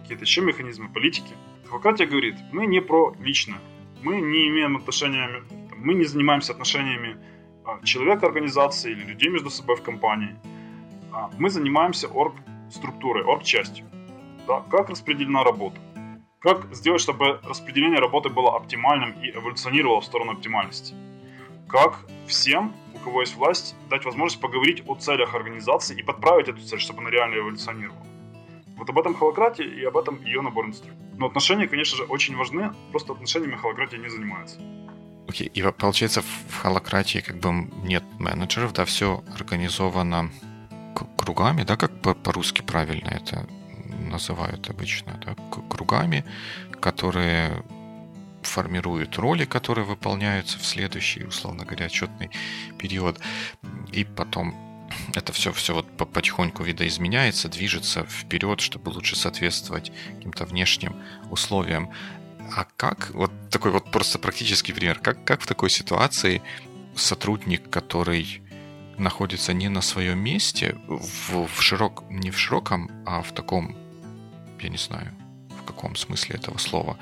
какие-то еще механизмы политики. Адвокатия говорит, мы не про личное, мы не имеем отношения, мы не занимаемся отношениями а, человека организации или людей между собой в компании. А мы занимаемся орг структурой, оргчастью. Да, как распределена работа? Как сделать, чтобы распределение работы было оптимальным и эволюционировало в сторону оптимальности? Как всем, у кого есть власть, дать возможность поговорить о целях организации и подправить эту цель, чтобы она реально эволюционировала? Вот об этом холократии и об этом ее набор инструментов. Но отношения, конечно же, очень важны, просто отношениями холократия не занимается. Окей, okay. и получается в холократии как бы нет менеджеров, да, все организовано кругами, да, как по-русски правильно это называют обычно, да, кругами, которые формируют роли, которые выполняются в следующий, условно говоря, отчетный период. И потом это все, все вот потихоньку видоизменяется, движется вперед, чтобы лучше соответствовать каким-то внешним условиям. А как, вот такой вот просто практический пример, как, как в такой ситуации сотрудник, который находится не на своем месте, в, в широк, не в широком, а в таком, я не знаю, в каком смысле этого слова,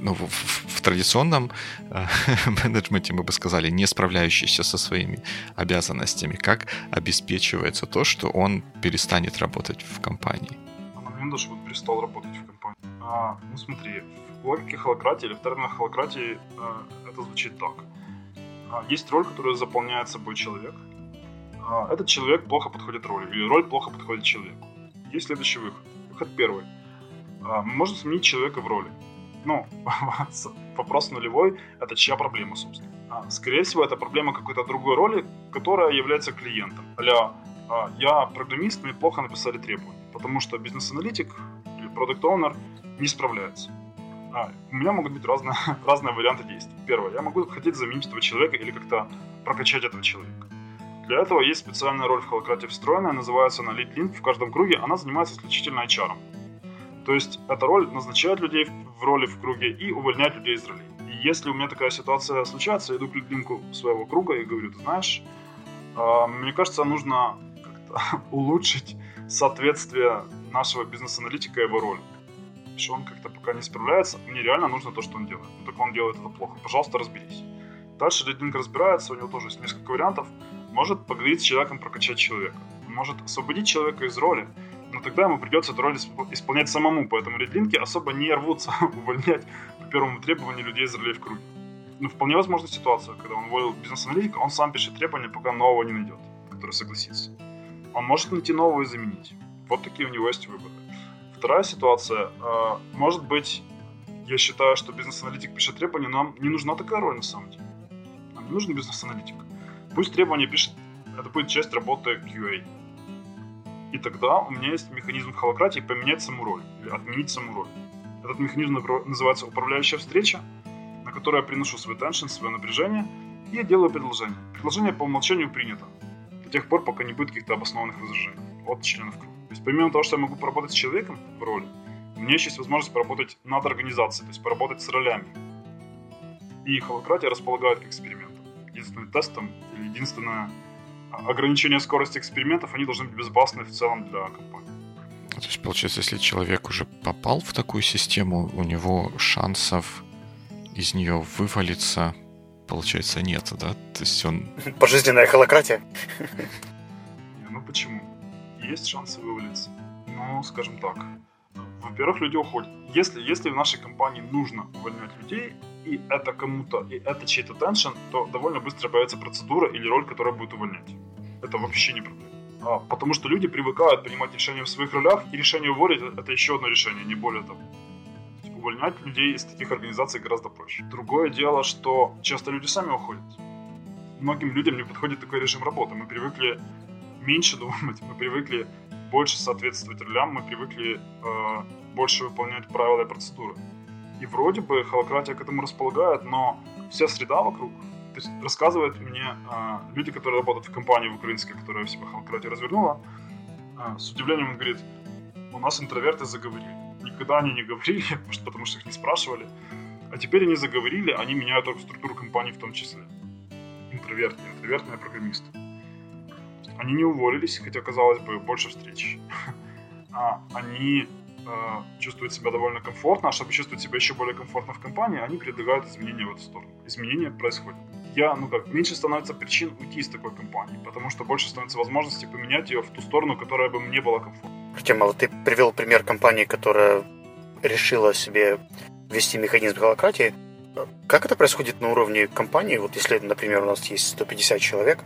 ну, в, в, в традиционном э, менеджменте, мы бы сказали, не справляющийся со своими обязанностями, как обеспечивается то, что он перестанет работать в компании? На момент, что он перестал работать в компании. А, ну смотри, в логике холократии или в терминах холократии э, это звучит так. А, есть роль, которую заполняет собой человек. А, этот человек плохо подходит роли, или роль плохо подходит человеку. Есть следующий выход. Выход первый. А, можем сменить человека в роли. Ну, вопрос нулевой – это чья проблема, собственно. Скорее всего, это проблема какой-то другой роли, которая является клиентом. Аля, я программист, мне плохо написали требования. потому что бизнес-аналитик или продукт-оунер не справляется. А, у меня могут быть разные, разные варианты действий. Первое, я могу хотеть заменить этого человека или как-то прокачать этого человека. Для этого есть специальная роль в холократе встроенная, называется она Lead Link в каждом круге, она занимается исключительно HR. То есть эта роль назначает людей в роли в круге и увольняет людей из ролей. И если у меня такая ситуация случается, я иду к линку своего круга и говорю, ты знаешь, а, мне кажется, нужно улучшить соответствие нашего бизнес-аналитика его роли. Что он как-то пока не справляется, мне реально нужно то, что он делает. Но только он делает это плохо. Пожалуйста, разберись. Дальше лидинг разбирается, у него тоже есть несколько вариантов. Может поговорить с человеком, прокачать человека. может освободить человека из роли, но тогда ему придется эту роль исполнять самому, поэтому редлинки особо не рвутся увольнять по первому требованию людей из ролей в круге. Ну, вполне возможна ситуация, когда он уволил бизнес-аналитика, он сам пишет требования, пока нового не найдет, который согласится. Он может найти нового и заменить. Вот такие у него есть выборы. Вторая ситуация. Э, может быть, я считаю, что бизнес-аналитик пишет требования, нам не нужна такая роль на самом деле. Нам не нужен бизнес-аналитик. Пусть требования пишет, это будет часть работы QA. И тогда у меня есть механизм холократии поменять саму роль или отменить саму роль. Этот механизм называется управляющая встреча, на которой я приношу свой теншн, свое напряжение, и я делаю предложение. Предложение по умолчанию принято до тех пор, пока не будет каких-то обоснованных возражений от членов круга. То есть помимо того, что я могу поработать с человеком в роли, у меня еще есть возможность поработать над организацией, то есть поработать с ролями. И холократия располагает к экспериментам. Единственным тестом или единственное ограничение скорости экспериментов, они должны быть безопасны в целом для компании. То есть, получается, если человек уже попал в такую систему, у него шансов из нее вывалиться, получается, нет, да? То есть он... Пожизненная холократия? Ну почему? Есть шансы вывалиться. Ну, скажем так. Во-первых, люди уходят. Если, если в нашей компании нужно увольнять людей, и это кому-то, и это чей-то теншн, то довольно быстро появится процедура или роль, которая будет увольнять. Это вообще не проблема. А, потому что люди привыкают принимать решения в своих ролях, и решение уволить – это еще одно решение, не более того. Увольнять людей из таких организаций гораздо проще. Другое дело, что часто люди сами уходят. Многим людям не подходит такой режим работы. Мы привыкли меньше думать, мы привыкли больше соответствовать ролям, мы привыкли э, больше выполнять правила и процедуры. И вроде бы холократия к этому располагает, но вся среда вокруг, то есть рассказывают мне э, люди, которые работают в компании в украинской, которая в себя холократию развернула, э, с удивлением он говорит, у нас интроверты заговорили. Никогда они не говорили, потому что их не спрашивали. А теперь они заговорили, они меняют структуру компании в том числе. Интроверты, интровертные программисты. Они не уволились, хотя, казалось бы, больше встреч. А они э, чувствуют себя довольно комфортно, а чтобы чувствовать себя еще более комфортно в компании, они предлагают изменения в эту сторону. Изменения происходят. Я, ну как, меньше становится причин уйти из такой компании, потому что больше становится возможности поменять ее в ту сторону, которая бы мне была комфортна. Артем, а вот ты привел пример компании, которая решила себе ввести механизм холократии. Как это происходит на уровне компании? Вот если, например, у нас есть 150 человек,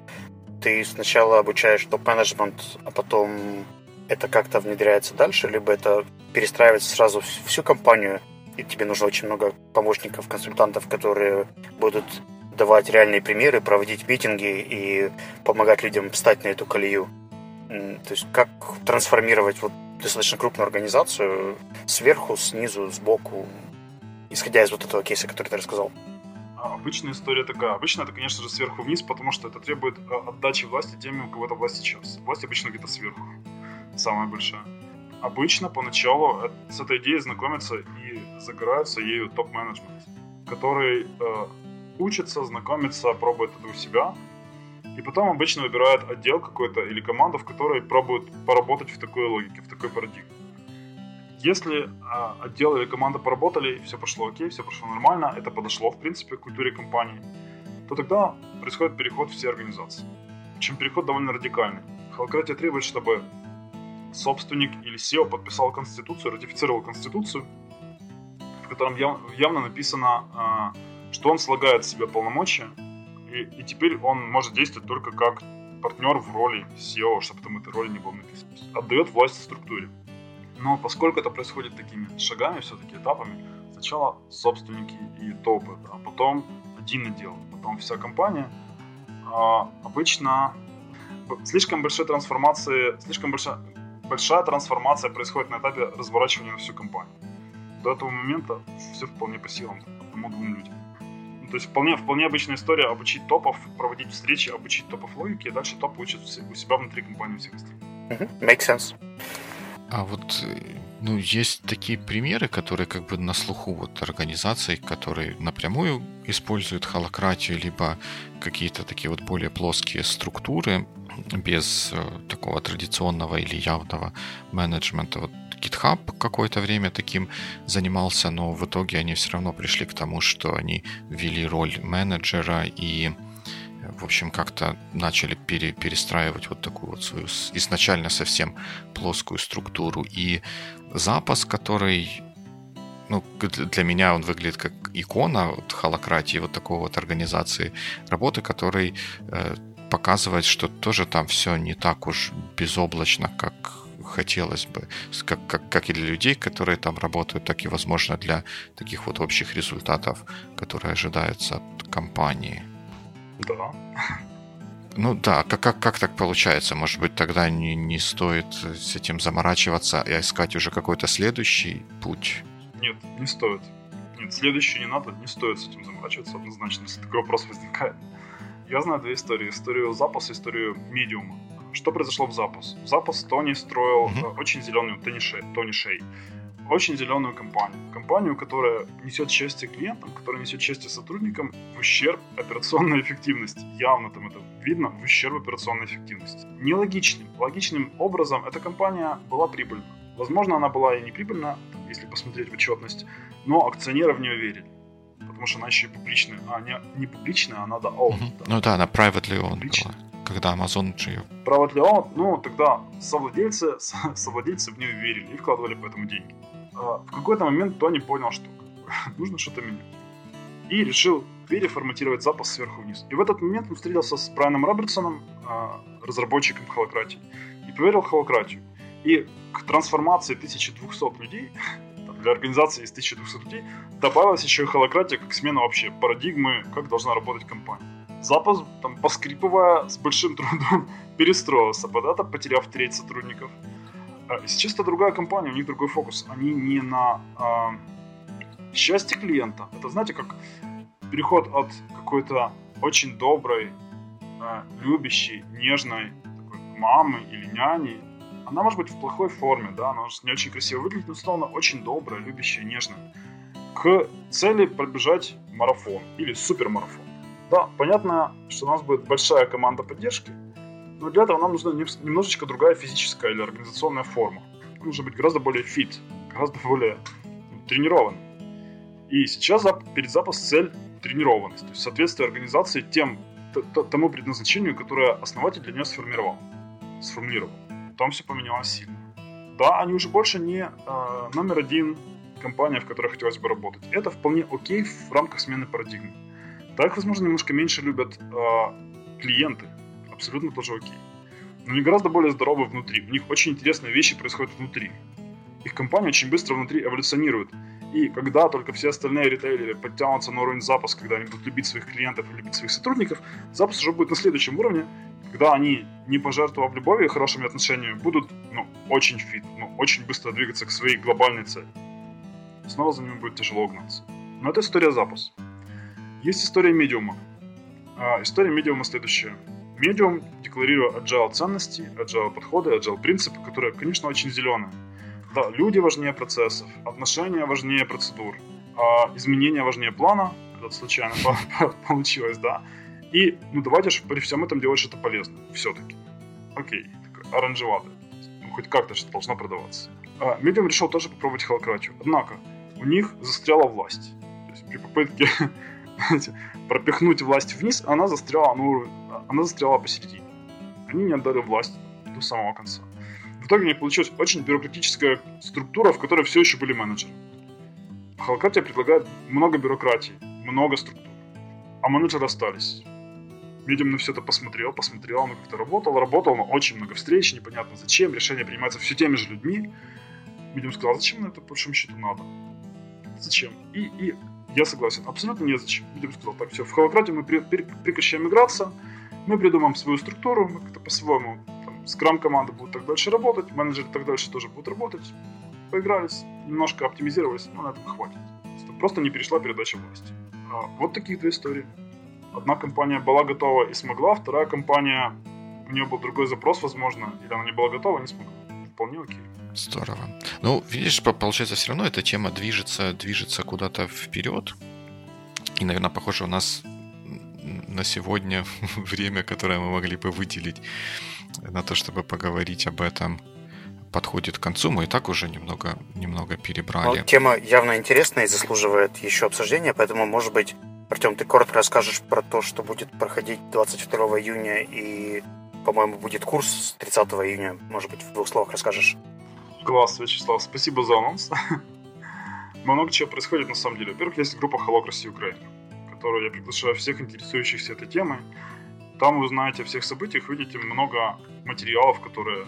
ты сначала обучаешь топ-менеджмент, а потом это как-то внедряется дальше, либо это перестраивается сразу всю компанию, и тебе нужно очень много помощников, консультантов, которые будут давать реальные примеры, проводить митинги и помогать людям встать на эту колею. То есть как трансформировать вот достаточно крупную организацию сверху, снизу, сбоку, исходя из вот этого кейса, который ты рассказал. А обычная история такая. Обычно это, конечно же, сверху вниз, потому что это требует э, отдачи власти теми, у кого эта власть сейчас. Власть обычно где-то сверху самая большая. Обычно поначалу с этой идеей знакомятся и загораются ею топ-менеджмент, который э, учится, знакомится, пробует это у себя, и потом обычно выбирает отдел какой-то или команду, в которой пробуют поработать в такой логике, в такой парадигме. Если э, отдел или команда поработали, все пошло окей, все прошло нормально, это подошло, в принципе, к культуре компании, то тогда происходит переход в все организации. Причем переход довольно радикальный. Холократия требует, чтобы собственник или SEO подписал конституцию, ратифицировал конституцию, в котором явно написано, а, что он слагает в себя полномочия, и, и теперь он может действовать только как партнер в роли SEO, чтобы там этой роли не было написано. Отдает власть структуре. Но поскольку это происходит такими шагами, все-таки этапами, сначала собственники и топы, а потом один отдел, потом вся компания, а, обычно слишком большой трансформации, слишком большая большая трансформация происходит на этапе разворачивания на всю компанию. До этого момента все вполне по силам одному-двум людям. Ну, то есть вполне, вполне обычная история обучить топов, проводить встречи, обучить топов логики, и дальше топ учат у себя внутри компании всех остальных. Mm-hmm. Makes sense. А вот э, ну, есть такие примеры, которые как бы на слуху вот организаций, которые напрямую используют холократию, либо какие-то такие вот более плоские структуры без э, такого традиционного или явного менеджмента. Вот GitHub какое-то время таким занимался, но в итоге они все равно пришли к тому, что они ввели роль менеджера и в общем, как-то начали пере, перестраивать вот такую вот свою изначально совсем плоскую структуру. И запас, который ну, для меня он выглядит как икона вот, холократии, вот такого вот организации работы, который э, показывает, что тоже там все не так уж безоблачно, как хотелось бы, как, как, как и для людей, которые там работают, так и, возможно, для таких вот общих результатов, которые ожидаются от компании. Да. Ну да, как, как, как так получается? Может быть, тогда не, не стоит с этим заморачиваться и искать уже какой-то следующий путь? Нет, не стоит. Нет, следующий не надо, не стоит с этим заморачиваться однозначно, если такой вопрос возникает. Я знаю две истории. Историю запаса, историю медиума. Что произошло в запас? В запас Тони строил mm-hmm. очень зеленую Тони Шей, Тони Шей очень зеленую компанию. Компанию, которая несет счастье клиентам, которая несет счастье сотрудникам в ущерб операционной эффективности. Явно там это видно, в ущерб операционной эффективности. Нелогичным. Логичным образом эта компания была прибыльна. Возможно, она была и не прибыльна, если посмотреть в отчетность, но акционеры в нее верили. Потому что она еще и публичная. А, не, не публичная, а надо owned. Mm-hmm. Да. Ну да, она privately owned была когда Amazon же owned, ну, тогда совладельцы, совладельцы в нее верили и вкладывали по этому деньги. А, в какой-то момент Тони понял, что нужно что-то менять. И решил переформатировать запас сверху вниз. И в этот момент он встретился с Брайаном Робертсоном, а, разработчиком холократии, и поверил в холократию. И к трансформации 1200 людей, для организации из 1200 людей, добавилась еще и холократия как смена вообще парадигмы, как должна работать компания. Запас, там, поскрипывая, с большим трудом перестроился, когда-то потеряв треть сотрудников – сейчас это другая компания, у них другой фокус. Они не на а, счастье клиента. Это, знаете, как переход от какой-то очень доброй, а, любящей, нежной такой мамы или няни. Она может быть в плохой форме, да, она может не очень красиво выглядеть, но словно очень добрая, любящая, нежная. К цели пробежать марафон или супермарафон. Да, понятно, что у нас будет большая команда поддержки, но для этого нам нужна немножечко другая физическая или организационная форма. Нужно быть гораздо более фит, гораздо более тренирован. И сейчас перед запас цель тренированность, то есть соответствие организации тем, тому предназначению, которое основатель для нее сформировал, сформулировал. Там все поменялось сильно. Да, они уже больше не э, номер один компания, в которой хотелось бы работать. Это вполне окей в рамках смены парадигмы. Так, возможно, немножко меньше любят э, клиенты, абсолютно тоже окей. Но они гораздо более здоровы внутри. У них очень интересные вещи происходят внутри. Их компания очень быстро внутри эволюционирует. И когда только все остальные ритейлеры подтянутся на уровень Zappos а, когда они будут любить своих клиентов и любить своих сотрудников, Zappos уже будет на следующем уровне, когда они, не пожертвовав любовью и хорошими отношениями, будут ну, очень фит, ну, очень быстро двигаться к своей глобальной цели. Снова за ними будет тяжело угнаться. Но это история Zappos а. Есть история Medium а. А, история Medium а следующая. Medium декларируя agile ценности, agile подходы, agile принципы, которые, конечно, очень зеленые. Да, люди важнее процессов, отношения важнее процедур, а изменения важнее плана, это случайно получилось, да. И, ну, давайте же при всем этом делать что-то полезное, все-таки. Окей, такое, оранжеватое. Ну, хоть как-то что должно продаваться. А, Medium решил тоже попробовать холократию. Однако, у них застряла власть. То есть при попытке знаете, пропихнуть власть вниз, она застряла уровне, она застряла посередине. Они не отдали власть до самого конца. В итоге у них получилась очень бюрократическая структура, в которой все еще были менеджеры. Холократия предлагает много бюрократии, много структур. А менеджеры остались. Видимо, на все это посмотрел, посмотрел, он как-то работал, работал, но очень много встреч, непонятно зачем, решения принимаются все теми же людьми. Видимо, сказал, зачем на это по большому счету надо? Зачем? И, и я согласен, абсолютно незачем. Видимо, сказал, так, все, в холократию мы при, при, прекращаем играться, мы придумаем свою структуру, мы как-то по-своему там, скрам-команда будет так дальше работать, менеджеры так дальше тоже будут работать. Поигрались, немножко оптимизировались, но на этом хватит. Просто не перешла передача власти. А, вот такие две истории. Одна компания была готова и смогла, вторая компания, у нее был другой запрос, возможно, или она не была готова, не смогла. Вполне окей. Здорово. Ну, видишь, получается, все равно эта тема движется, движется куда-то вперед. И, наверное, похоже, у нас на сегодня время, которое мы могли бы выделить на то, чтобы поговорить об этом, подходит к концу. Мы и так уже немного, немного перебрали. Ну, тема явно интересная и заслуживает еще обсуждения, поэтому, может быть, Артем, ты коротко расскажешь про то, что будет проходить 22 июня и, по-моему, будет курс с 30 июня. Может быть, в двух словах расскажешь? Класс, Вячеслав, спасибо за анонс. Много чего происходит на самом деле. Во-первых, есть группа Hello Россия Украина, которую я приглашаю всех интересующихся этой темой. Там вы узнаете о всех событиях, видите много материалов, которые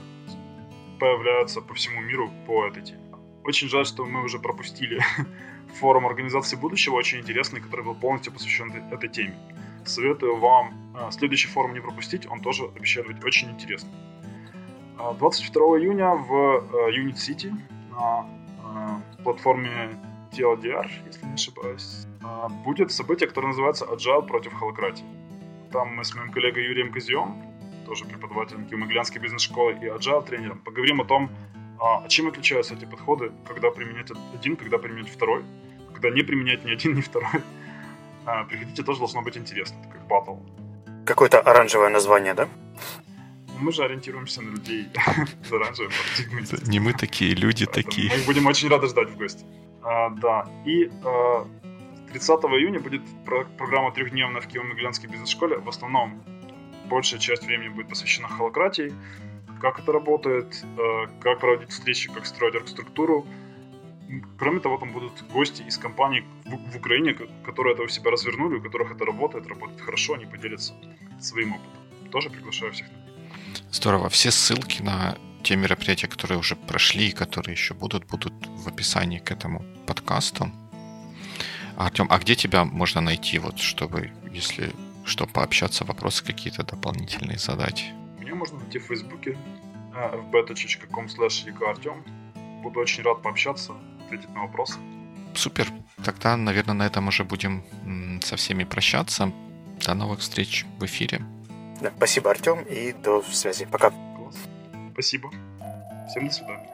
появляются по всему миру по этой теме. Очень жаль, что мы уже пропустили форум организации будущего, очень интересный, который был полностью посвящен этой теме. Советую вам а, следующий форум не пропустить, он тоже обещает быть очень интересным. 22 а, июня в а, Unit City на платформе TLDR, если не ошибаюсь, будет событие, которое называется Agile против холократии. Там мы с моим коллегой Юрием Козием, тоже преподавателем Киомоглянской бизнес-школы и Agile тренером, поговорим о том, а чем отличаются эти подходы, когда применять один, когда применять второй, когда не применять ни один, ни второй. А, приходите, тоже должно быть интересно, это как батл. Какое-то оранжевое название, да? Мы же ориентируемся на людей с оранжевой парадигмой. Не мы такие, люди такие. Мы будем очень рады ждать в гости. А, да, и а, 30 июня будет программа трехдневная в Киево-Могилянской бизнес-школе. В основном большая часть времени будет посвящена холократии, как это работает, э, как проводить встречи, как строить оргструктуру. Кроме того, там будут гости из компаний в, Украине, которые это у себя развернули, у которых это работает, работает хорошо, они поделятся своим опытом. Тоже приглашаю всех на Здорово. Все ссылки на те мероприятия, которые уже прошли и которые еще будут, будут в описании к этому подкасту. Артем, а где тебя можно найти, вот, чтобы, если что, пообщаться, вопросы какие-то дополнительные задать? Меня можно найти в Фейсбуке, fb.com slash Артем. Буду очень рад пообщаться, ответить на вопросы. Супер. Тогда, наверное, на этом уже будем со всеми прощаться. До новых встреч в эфире. Да, спасибо, Артем, и до связи. Пока. Класс. Спасибо. Всем до свидания.